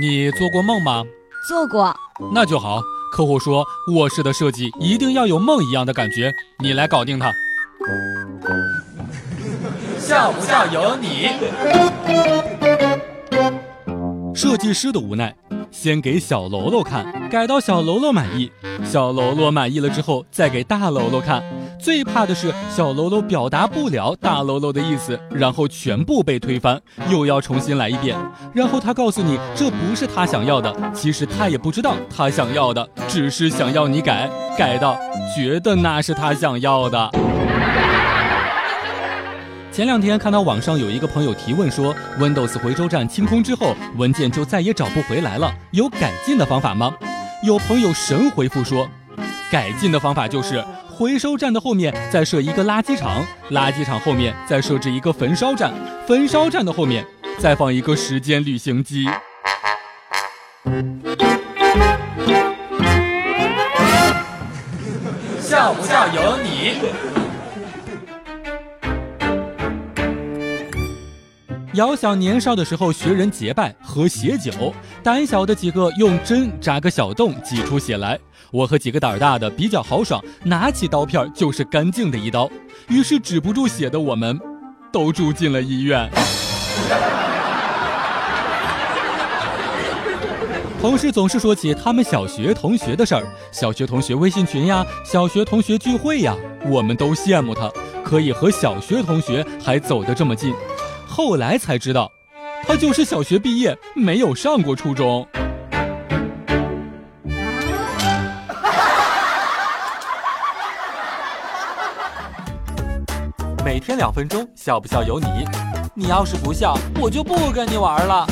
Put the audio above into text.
你做过梦吗？做过。那就好。客户说卧室的设计一定要有梦一样的感觉，你来搞定它。笑不笑由你。设计师的无奈，先给小喽啰看，改到小喽啰满意。小喽啰满意了之后，再给大喽啰看。最怕的是小喽啰表达不了大喽啰的意思，然后全部被推翻，又要重新来一遍。然后他告诉你这不是他想要的，其实他也不知道他想要的，只是想要你改，改到觉得那是他想要的。前两天看到网上有一个朋友提问说，Windows 回收站清空之后，文件就再也找不回来了，有改进的方法吗？有朋友神回复说，改进的方法就是回收站的后面再设一个垃圾场，垃圾场后面再设置一个焚烧站，焚烧站的后面再放一个时间旅行机。笑不笑由你。遥想年少的时候，学人结拜喝血酒，胆小的几个用针扎个小洞，挤出血来。我和几个胆儿大的比较豪爽，拿起刀片就是干净的一刀。于是止不住血的我们，都住进了医院。同事总是说起他们小学同学的事儿，小学同学微信群呀，小学同学聚会呀，我们都羡慕他可以和小学同学还走得这么近。后来才知道，他就是小学毕业，没有上过初中。每天两分钟，笑不笑由你。你要是不笑，我就不跟你玩了。